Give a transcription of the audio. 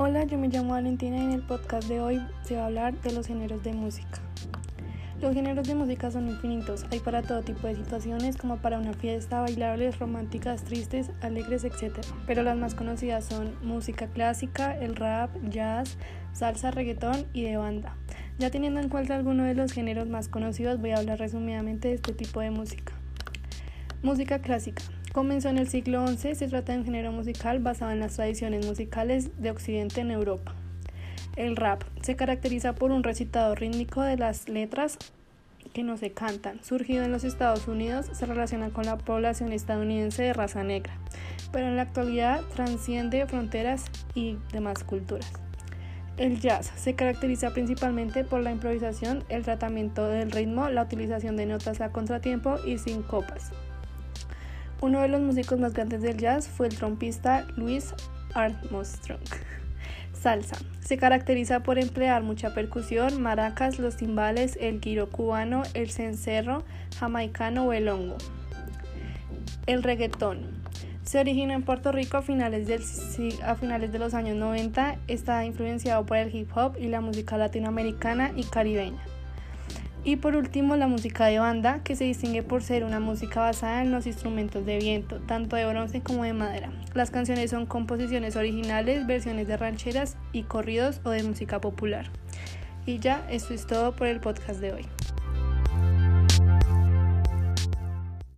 Hola, yo me llamo Valentina y en el podcast de hoy se va a hablar de los géneros de música. Los géneros de música son infinitos, hay para todo tipo de situaciones como para una fiesta, bailables, románticas, tristes, alegres, etc. Pero las más conocidas son música clásica, el rap, jazz, salsa, reggaetón y de banda. Ya teniendo en cuenta algunos de los géneros más conocidos, voy a hablar resumidamente de este tipo de música. Música clásica. Comenzó en el siglo XI, se trata de un género musical basado en las tradiciones musicales de Occidente en Europa. El rap se caracteriza por un recitado rítmico de las letras que no se cantan. Surgido en los Estados Unidos, se relaciona con la población estadounidense de raza negra, pero en la actualidad transciende fronteras y demás culturas. El jazz se caracteriza principalmente por la improvisación, el tratamiento del ritmo, la utilización de notas a contratiempo y sin copas. Uno de los músicos más grandes del jazz fue el trompista Louis Armstrong. Salsa. Se caracteriza por emplear mucha percusión, maracas, los timbales, el guiro cubano, el cencerro, jamaicano o el hongo. El reggaetón. Se originó en Puerto Rico a finales, a finales de los años 90. Está influenciado por el hip hop y la música latinoamericana y caribeña. Y por último, la música de banda, que se distingue por ser una música basada en los instrumentos de viento, tanto de bronce como de madera. Las canciones son composiciones originales, versiones de rancheras y corridos o de música popular. Y ya, esto es todo por el podcast de hoy.